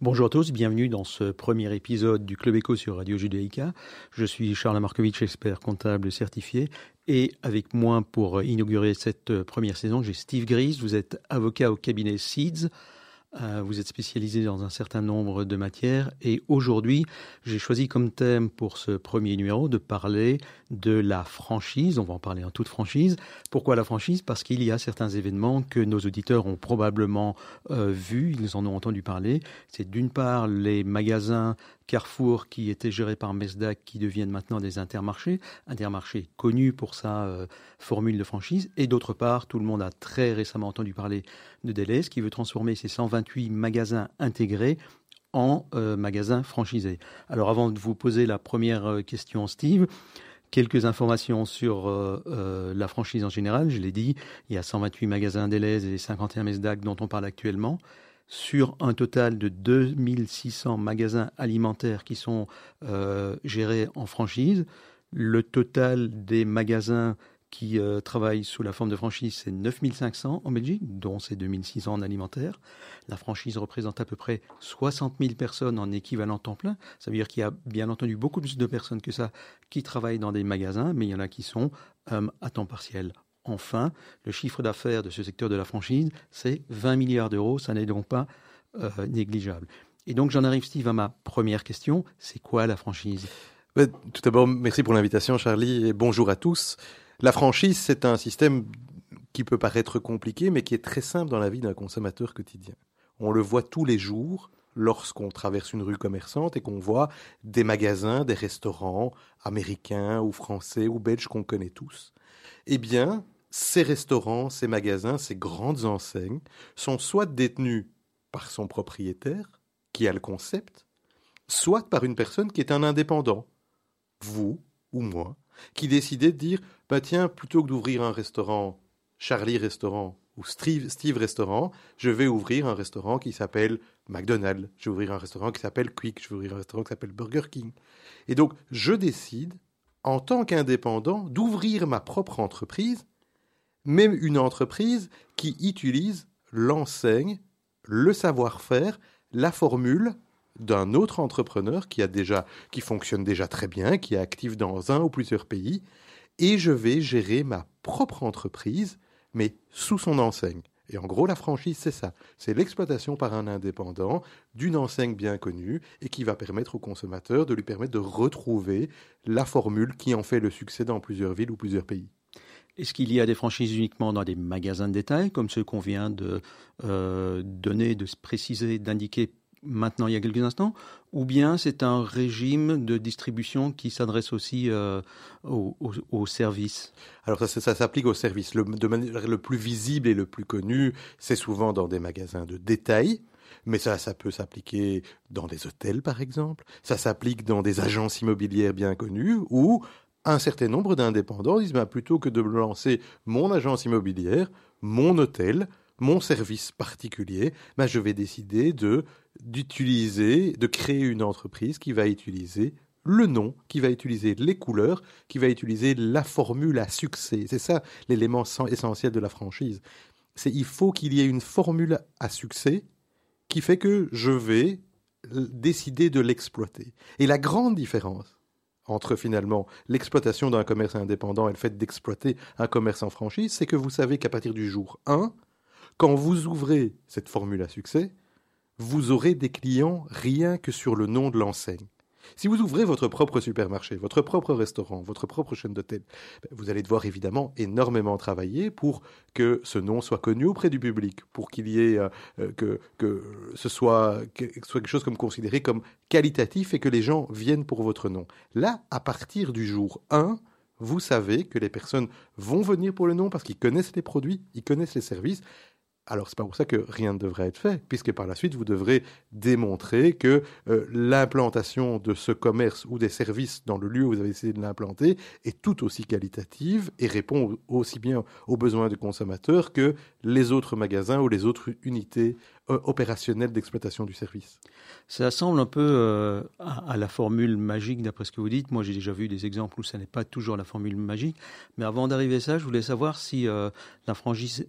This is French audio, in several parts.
Bonjour à tous, bienvenue dans ce premier épisode du Club Éco sur Radio Judaïka. Je suis Charles Markovitch, expert comptable certifié. Et avec moi pour inaugurer cette première saison, j'ai Steve Gris. Vous êtes avocat au cabinet Seeds. Euh, vous êtes spécialisé dans un certain nombre de matières et aujourd'hui, j'ai choisi comme thème pour ce premier numéro de parler de la franchise. On va en parler en toute franchise. Pourquoi la franchise? Parce qu'il y a certains événements que nos auditeurs ont probablement euh, vus, ils en ont entendu parler. C'est d'une part les magasins Carrefour qui étaient gérés par Mesdac qui deviennent maintenant des intermarchés, intermarchés connus pour sa euh, formule de franchise, et d'autre part, tout le monde a très récemment entendu parler de Deleuze qui veut transformer ses 128 magasins intégrés en euh, magasins franchisés. Alors avant de vous poser la première euh, question, Steve, quelques informations sur la franchise en général. Je l'ai dit, il y a 128 magasins Deleuze et 51 Mesdac dont on parle actuellement sur un total de 2600 magasins alimentaires qui sont euh, gérés en franchise. Le total des magasins qui euh, travaillent sous la forme de franchise, c'est 9500 en Belgique, dont c'est 2600 en alimentaire. La franchise représente à peu près 60 000 personnes en équivalent temps plein. Ça veut dire qu'il y a bien entendu beaucoup plus de personnes que ça qui travaillent dans des magasins, mais il y en a qui sont euh, à temps partiel enfin, le chiffre d'affaires de ce secteur de la franchise, c'est 20 milliards d'euros. Ça n'est donc pas euh, négligeable. Et donc, j'en arrive, Steve, à ma première question. C'est quoi la franchise? Tout d'abord, merci pour l'invitation, Charlie, et bonjour à tous. La franchise, c'est un système qui peut paraître compliqué, mais qui est très simple dans la vie d'un consommateur quotidien. On le voit tous les jours lorsqu'on traverse une rue commerçante et qu'on voit des magasins, des restaurants américains ou français ou belges qu'on connaît tous. Eh bien, ces restaurants, ces magasins, ces grandes enseignes sont soit détenus par son propriétaire, qui a le concept, soit par une personne qui est un indépendant, vous ou moi, qui décidait de dire, bah tiens, plutôt que d'ouvrir un restaurant, Charlie Restaurant ou Steve, Steve Restaurant, je vais ouvrir un restaurant qui s'appelle McDonald's, je vais ouvrir un restaurant qui s'appelle Quick, je vais ouvrir un restaurant qui s'appelle Burger King. Et donc, je décide, en tant qu'indépendant, d'ouvrir ma propre entreprise même une entreprise qui utilise l'enseigne, le savoir-faire, la formule d'un autre entrepreneur qui a déjà, qui fonctionne déjà très bien, qui est actif dans un ou plusieurs pays, et je vais gérer ma propre entreprise, mais sous son enseigne. Et en gros, la franchise, c'est ça. C'est l'exploitation par un indépendant d'une enseigne bien connue et qui va permettre au consommateur de lui permettre de retrouver la formule qui en fait le succès dans plusieurs villes ou plusieurs pays. Est-ce qu'il y a des franchises uniquement dans des magasins de détail, comme ceux qu'on vient de euh, donner, de préciser, d'indiquer maintenant il y a quelques instants, ou bien c'est un régime de distribution qui s'adresse aussi euh, aux, services Alors ça, s'applique aux services. Le, de manière le plus visible et le plus connu, c'est souvent dans des magasins de détail. Mais ça, ça peut s'appliquer dans des hôtels, par exemple. Ça s'applique dans des agences immobilières bien connues ou un certain nombre d'indépendants disent ben, plutôt que de lancer mon agence immobilière, mon hôtel, mon service particulier, ben, je vais décider de d'utiliser, de créer une entreprise qui va utiliser le nom, qui va utiliser les couleurs, qui va utiliser la formule à succès. C'est ça l'élément essentiel de la franchise. C'est il faut qu'il y ait une formule à succès qui fait que je vais décider de l'exploiter. Et la grande différence entre finalement l'exploitation d'un commerce indépendant et le fait d'exploiter un commerce en franchise, c'est que vous savez qu'à partir du jour 1, quand vous ouvrez cette formule à succès, vous aurez des clients rien que sur le nom de l'enseigne. Si vous ouvrez votre propre supermarché, votre propre restaurant, votre propre chaîne d'hôtel, ben, vous allez devoir évidemment énormément travailler pour que ce nom soit connu auprès du public, pour qu'il y ait euh, euh, que, que ce soit, soit quelque chose comme considéré comme qualitatif et que les gens viennent pour votre nom. Là, à partir du jour 1, vous savez que les personnes vont venir pour le nom parce qu'ils connaissent les produits, ils connaissent les services, alors, c'est pas pour ça que rien ne devrait être fait, puisque par la suite, vous devrez démontrer que euh, l'implantation de ce commerce ou des services dans le lieu où vous avez essayé de l'implanter est tout aussi qualitative et répond aussi bien aux besoins du consommateur que les autres magasins ou les autres unités euh, opérationnelles d'exploitation du service. Ça semble un peu euh, à, la formule magique, d'après ce que vous dites. Moi, j'ai déjà vu des exemples où ça n'est pas toujours la formule magique. Mais avant d'arriver à ça, je voulais savoir si la franchise,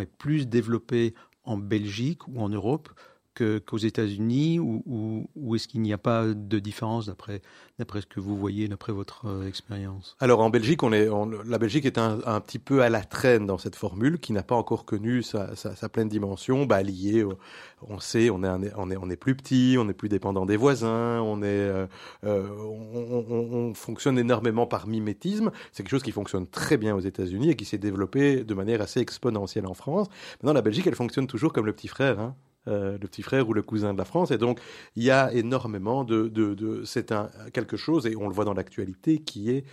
est plus développée en Belgique ou en Europe qu'aux États-Unis ou, ou, est-ce qu'il n'y a pas de différence d'après ce que vous voyez, d'après votre euh, expérience? Alors en Belgique, la Belgique est un, petit peu à la traîne dans cette formule qui n'a pas encore connu sa, pleine dimension, bah, liée, on sait, on est, plus petit, on est plus dépendant des voisins, euh, euh on, fonctionne énormément par mimétisme. C'est quelque chose qui fonctionne très bien aux États-Unis et qui s'est développé de manière assez exponentielle en France. Maintenant, la Belgique, elle fonctionne toujours comme le petit frère. Hein euh, le petit frère ou le cousin de la France. Et donc, il y a énormément de... de, de c'est quelque chose, et on le voit dans l'actualité, qui est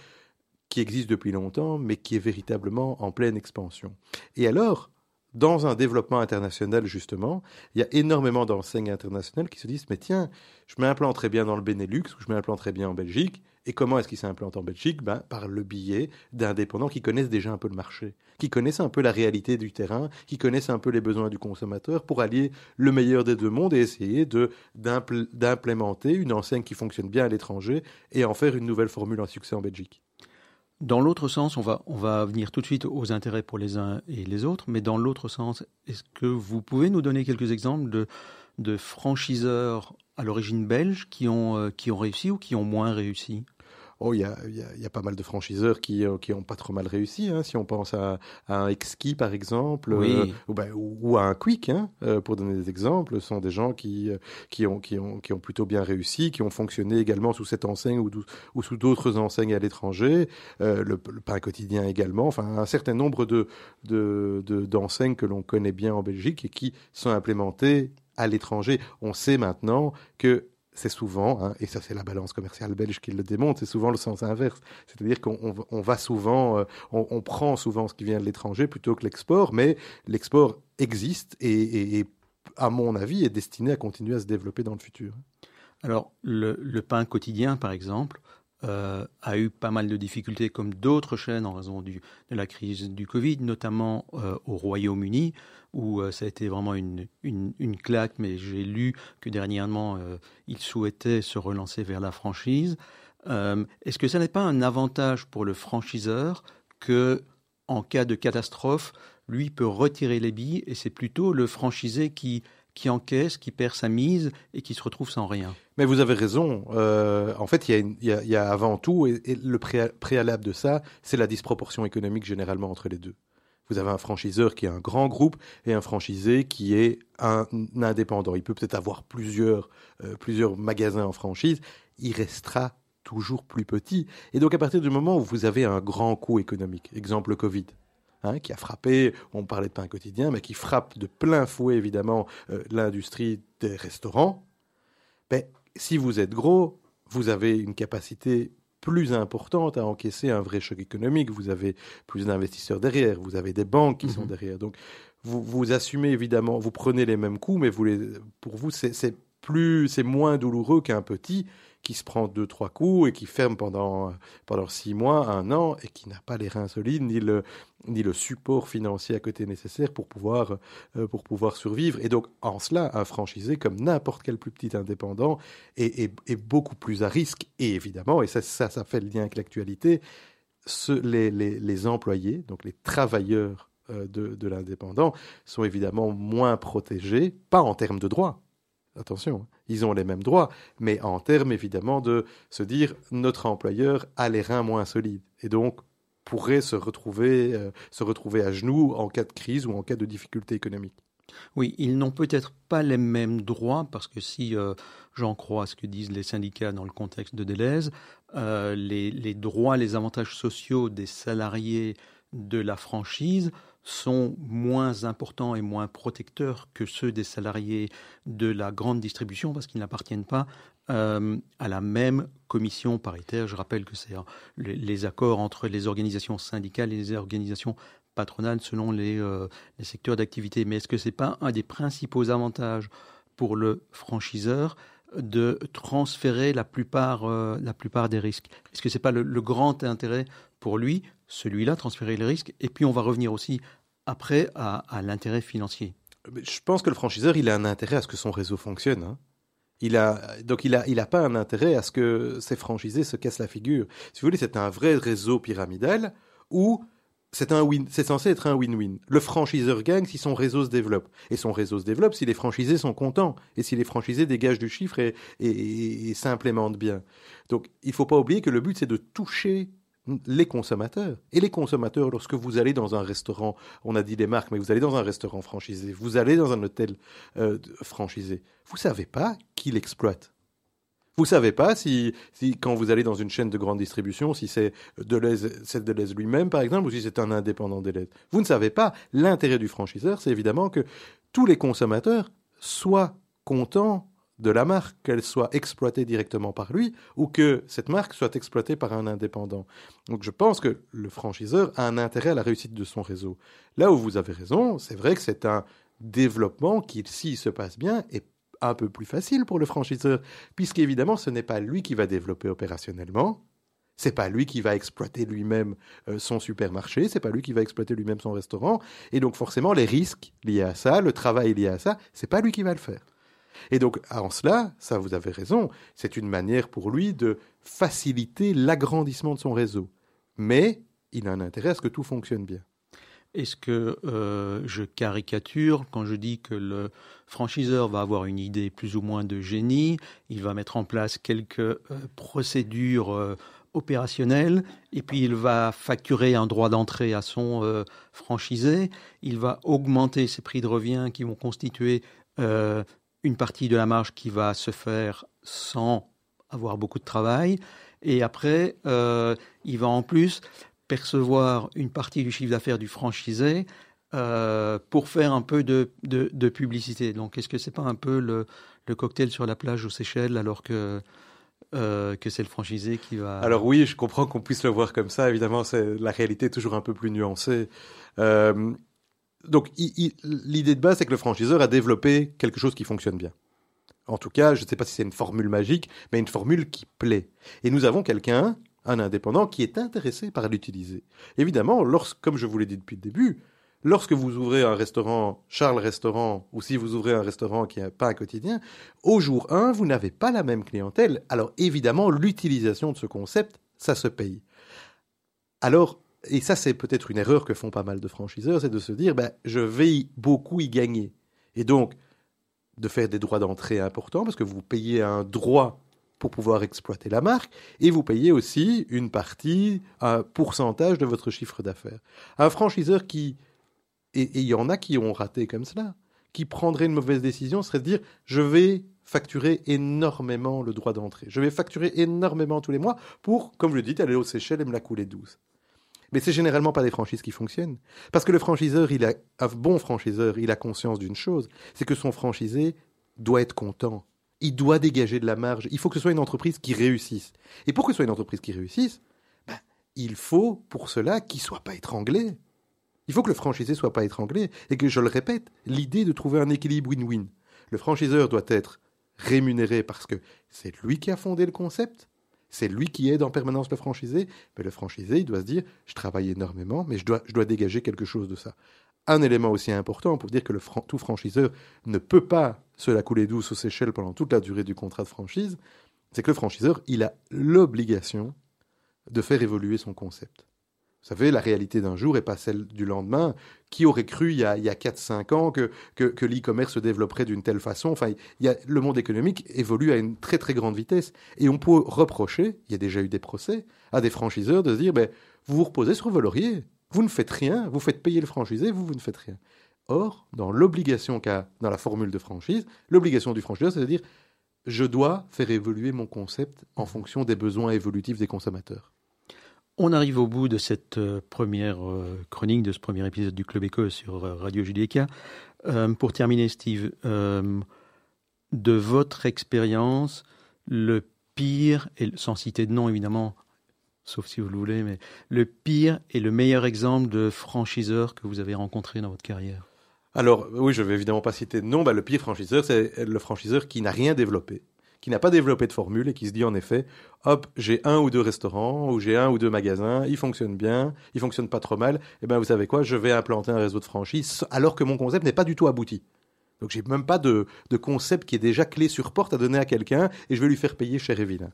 qui existe depuis longtemps, mais qui est véritablement en pleine expansion. Et alors, dans un développement international, justement, il y a énormément d'enseignes internationales qui se disent, mais tiens, je m'implanterai bien dans le Benelux, ou je m'implanterai bien en Belgique, et comment est-ce qu'ils s'implantent en Belgique? Ben, Par le biais d'indépendants qui connaissent déjà un peu le marché, qui connaissent un peu la réalité du terrain, qui connaissent un peu les besoins du consommateur pour allier le meilleur des deux mondes et essayer d'implémenter une enseigne qui fonctionne bien à l'étranger et en faire une nouvelle formule en succès en Belgique. Dans l'autre sens, on va, on va venir tout de suite aux intérêts pour les uns et les autres, mais dans l'autre sens, est-ce que vous pouvez nous donner quelques exemples de, de franchiseurs à l'origine belge qui ont, euh, qui ont réussi ou qui ont moins réussi? Oh, il y a, y, y a, pas mal de franchiseurs qui euh, qui ont pas trop mal réussi. Hein, si on pense à, à un Exki par exemple, oui. euh, ou, ben, ou, ou, à un Quick, hein, euh, pour donner des exemples, ce sont des gens qui euh, qui ont qui ont qui ont plutôt bien réussi, qui ont fonctionné également sous cette enseigne ou, ou sous d'autres enseignes à l'étranger. Euh, le, le, pain quotidien également. Enfin, un certain nombre de de d'enseignes que l'on connaît bien en Belgique et qui sont implémentées à l'étranger. On sait maintenant que c'est souvent, hein, et ça c'est la balance commerciale belge qui le démontre, c'est souvent le sens inverse. C'est-à-dire qu'on on va souvent, euh, on, prend souvent ce qui vient de l'étranger plutôt que l'export, mais l'export existe et, à mon avis, est destiné à continuer à se développer dans le futur. Alors, le pain quotidien, par exemple, euh, a eu pas mal de difficultés comme d'autres chaînes en raison de la crise du Covid, notamment euh, au Royaume-Uni, où euh, ça a été vraiment une, une, claque, mais j'ai lu que dernièrement, ils souhaitaient se relancer vers la franchise. Est-ce que ça n'est pas un avantage pour le franchiseur que, en cas de catastrophe, lui peut retirer les billes et c'est plutôt le franchisé qui qui encaisse, qui perd sa mise et qui se retrouve sans rien. Mais vous avez raison. Euh, en fait, il y, a avant tout, et, le préalable de ça, c'est la disproportion économique généralement entre les deux. Vous avez un franchiseur qui est un grand groupe et un franchisé qui est un indépendant. Il peut peut-être avoir plusieurs, euh, plusieurs magasins en franchise. Il restera toujours plus petit. Et donc, à partir du moment où vous avez un grand coût économique, exemple le Covid, Hein, qui a frappé, on parlait de pain quotidien, mais qui frappe de plein fouet évidemment euh, l'industrie des restaurants, ben, si vous êtes gros, vous avez une capacité plus importante à encaisser un vrai choc économique. Vous avez plus d'investisseurs derrière, vous avez des banques qui mmh. sont derrière. Donc, vous, vous assumez évidemment, vous prenez les mêmes coûts, mais vous les, pour vous, c'est plus, c'est moins douloureux qu'un petit qui se prend deux trois coups et qui ferme pendant pendant six mois, un an et qui n'a pas les reins solides ni le ni le support financier à côté nécessaire pour pouvoir euh, pour pouvoir survivre. Et donc en cela, un franchisé comme n'importe quel plus petit indépendant est, est, beaucoup plus à risque. Et évidemment, et ça ça, fait le lien avec l'actualité, les, les, les employés, donc les travailleurs euh, de, de l'indépendant, sont évidemment moins protégés, pas en termes de droits Attention, ils ont les mêmes droits, mais en termes évidemment de se dire notre employeur a les reins moins solides et donc pourrait se retrouver, euh, se retrouver à genoux en cas de crise ou en cas de difficulté économique. Oui, ils n'ont peut-être pas les mêmes droits parce que si euh, j'en crois ce que disent les syndicats dans le contexte de Deleuze, euh, les, les droits, les avantages sociaux des salariés de la franchise sont moins importants et moins protecteurs que ceux des salariés de la grande distribution parce qu'ils n'appartiennent pas euh, à la même commission paritaire. Je rappelle que c'est les, les, accords entre les organisations syndicales et les organisations patronales selon les, euh, secteurs d'activité. Mais est-ce que ce n'est pas un des principaux avantages pour le franchiseur de transférer la plupart, euh, la plupart des risques? Est-ce que ce n'est pas le grand intérêt pour lui celui-là, transférer les risques, et puis on va revenir aussi après à, l'intérêt financier. Je pense que le franchiseur, il a un intérêt à ce que son réseau fonctionne. Hein. Il a, donc il n'a il pas un intérêt à ce que ses franchisés se cassent la figure. Si vous voulez, c'est un vrai réseau pyramidal où c'est un win, c'est censé être un win-win. Le franchiseur gagne si son réseau se développe. Et son réseau se développe si les franchisés sont contents. Et si les franchisés dégagent du chiffre et, et, s'implémentent bien. Donc, il faut pas oublier que le but, c'est de toucher les consommateurs. Et les consommateurs, lorsque vous allez dans un restaurant, on a dit les marques, mais vous allez dans un restaurant franchisé, vous allez dans un hôtel euh, franchisé, vous savez pas qui l'exploite. Vous savez pas si, si, quand vous allez dans une chaîne de grande distribution, si c'est Deleuze, Deleuze lui-même, par exemple, ou si c'est un indépendant Deleuze. Vous ne savez pas. L'intérêt du franchiseur, c'est évidemment que tous les consommateurs soient contents de la marque, qu'elle soit exploitée directement par lui ou que cette marque soit exploitée par un indépendant. Donc je pense que le franchiseur a un intérêt à la réussite de son réseau. Là où vous avez raison, c'est vrai que c'est un développement qui, s'il se passe bien, est un peu plus facile pour le franchiseur, puisqu'évidemment, ce n'est pas lui qui va développer opérationnellement, c'est pas lui qui va exploiter lui-même euh, son supermarché, c'est pas lui qui va exploiter lui-même son restaurant, et donc forcément les risques liés à ça, le travail lié à ça, c'est pas lui qui va le faire. Et donc en cela, ça vous avez raison, c'est une manière pour lui de faciliter l'agrandissement de son réseau, mais il a un intérêt à ce que tout fonctionne bien. Est-ce que euh, je caricature quand je dis que le franchiseur va avoir une idée plus ou moins de génie, il va mettre en place quelques euh, procédures euh, opérationnelles et puis il va facturer un droit d'entrée à son franchisé, il va augmenter ses prix de revient qui vont constituer une partie de la marge qui va se faire sans avoir beaucoup de travail et après il va en plus percevoir une partie du chiffre d'affaires du franchisé euh, pour faire un peu de, de, publicité. Donc, est-ce que c'est pas un peu le, cocktail sur la plage aux Seychelles alors que euh, que c'est le franchisé qui va. Alors oui, je comprends qu'on puisse le voir comme ça. Évidemment, c'est la réalité est toujours un peu plus nuancée. Euh, donc, l'idée de base, c'est que le franchiseur a développé quelque chose qui fonctionne bien. En tout cas, je ne sais pas si c'est une formule magique, mais une formule qui plaît. Et nous avons quelqu'un un indépendant qui est intéressé par l'utiliser. Évidemment, lorsque, comme je vous l'ai dit depuis le début, lorsque vous ouvrez un restaurant Charles Restaurant ou si vous ouvrez un restaurant qui n'a pas un quotidien, au jour 1, vous n'avez pas la même clientèle. Alors évidemment, l'utilisation de ce concept, ça se paye. Alors, et ça c'est peut-être une erreur que font pas mal de franchiseurs, c'est de se dire, ben, je vais beaucoup y gagner. Et donc, de faire des droits d'entrée importants, parce que vous payez un droit pour pouvoir exploiter la marque, et vous payez aussi une partie, un pourcentage de votre chiffre d'affaires. Un franchiseur qui, et il y en a qui ont raté comme cela, qui prendrait une mauvaise décision serait de dire je vais facturer énormément le droit d'entrée, je vais facturer énormément tous les mois pour, comme je le dis, aller aux Seychelles et me la couler douce. Mais c'est généralement pas des franchises qui fonctionnent. Parce que le franchiseur, il a, un bon franchiseur, il a conscience d'une chose, c'est que son franchisé doit être content il doit dégager de la marge. Il faut que ce soit une entreprise qui réussisse. Et pour que ce soit une entreprise qui réussisse, ben, il faut pour cela qu'il ne soit pas étranglé. Il faut que le franchisé soit pas étranglé. Et que, je le répète, l'idée de trouver un équilibre win-win. Le franchiseur doit être rémunéré parce que c'est lui qui a fondé le concept, c'est lui qui aide en permanence le franchisé, mais le franchisé, il doit se dire, je travaille énormément, mais je dois, je dégager quelque chose de ça un élément aussi important pour dire que tout franchiseur ne peut pas se la couler douce aux Seychelles pendant toute la durée du contrat de franchise, c'est que le franchiseur, il a l'obligation de faire évoluer son concept. Vous savez, la réalité d'un jour n'est pas celle du lendemain. Qui aurait cru il y a, il 4-5 ans que, l'e-commerce se développerait d'une telle façon? Enfin, a, Le monde économique évolue à une très très grande vitesse. Et on peut reprocher, il y a déjà eu des procès, à des franchiseurs de se dire, ben, vous vous reposez sur vos lauriers. Vous ne faites rien, vous faites payer le franchisé, vous, vous ne faites rien. Or, dans l'obligation qu'a, dans la formule de franchise, l'obligation du franchiseur, c'est de dire je dois faire évoluer mon concept en fonction des besoins évolutifs des consommateurs. On arrive au bout de cette euh, première euh, chronique, de ce premier épisode du Club Éco sur euh, Radio Judica. pour terminer, Steve, de votre expérience, le pire, et sans citer de nom évidemment, sauf si vous le voulez, mais le pire et le meilleur exemple de franchiseur que vous avez rencontré dans votre carrière? Alors, oui, je vais évidemment pas citer de nom. Bah, le pire franchiseur, c'est le franchiseur qui n'a rien développé, qui n'a pas développé de formule et qui se dit en effet, hop, j'ai un ou deux restaurants ou j'ai un ou deux magasins, ils fonctionnent bien, ils fonctionnent pas trop mal. Et eh ben, vous savez quoi, je vais implanter un réseau de franchise alors que mon concept n'est pas du tout abouti. Donc j'ai même pas de, de concept qui est déjà clé sur porte à donner à quelqu'un et je vais lui faire payer cher et vilain.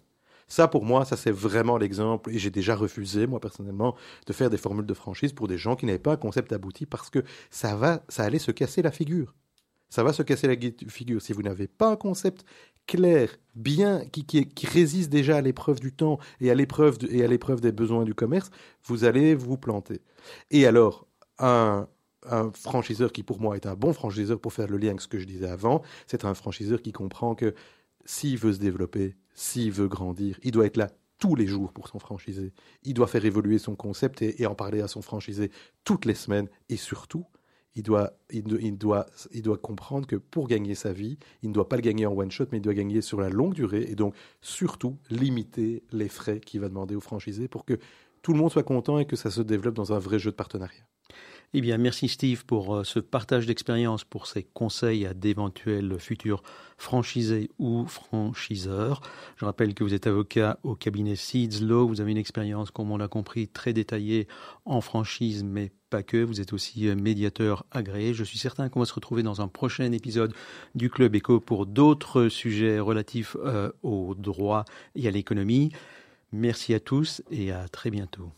Ça, pour moi, ça c'est vraiment l'exemple, et j'ai déjà refusé, moi personnellement, de faire des formules de franchise pour des gens qui n'avaient pas un concept abouti, parce que ça va, ça allait se casser la figure. Ça va se casser la figure. Si vous n'avez pas un concept clair, bien, qui, résiste déjà à l'épreuve du temps et à l'épreuve et à l'épreuve des besoins du commerce, vous allez vous planter. Et alors, un, un franchiseur qui pour moi est un bon franchiseur pour faire le lien avec ce que je disais avant, c'est un franchiseur qui comprend que s'il veut se développer, s'il veut grandir, il doit être là tous les jours pour son franchisé. Il doit faire évoluer son concept et, en parler à son franchisé toutes les semaines. Et surtout, il doit, il, doit, il doit comprendre que pour gagner sa vie, il ne doit pas le gagner en one shot, mais il doit gagner sur la longue durée. Et donc, surtout, limiter les frais qu'il va demander au franchisé pour que tout le monde soit content et que ça se développe dans un vrai jeu de partenariat. Eh bien, merci Steve pour euh, ce partage d'expérience, pour ces conseils à d'éventuels futurs franchisés ou franchiseurs. Je rappelle que vous êtes avocat au cabinet Seeds Law. Vous avez une expérience, comme on l'a compris, très détaillée en franchise, mais que. Vous êtes aussi euh, médiateur agréé. Je suis certain qu'on va se retrouver dans un prochain épisode du Club Eco pour d'autres sujets relatifs euh, au droit et à l'économie. Merci à tous et à très bientôt.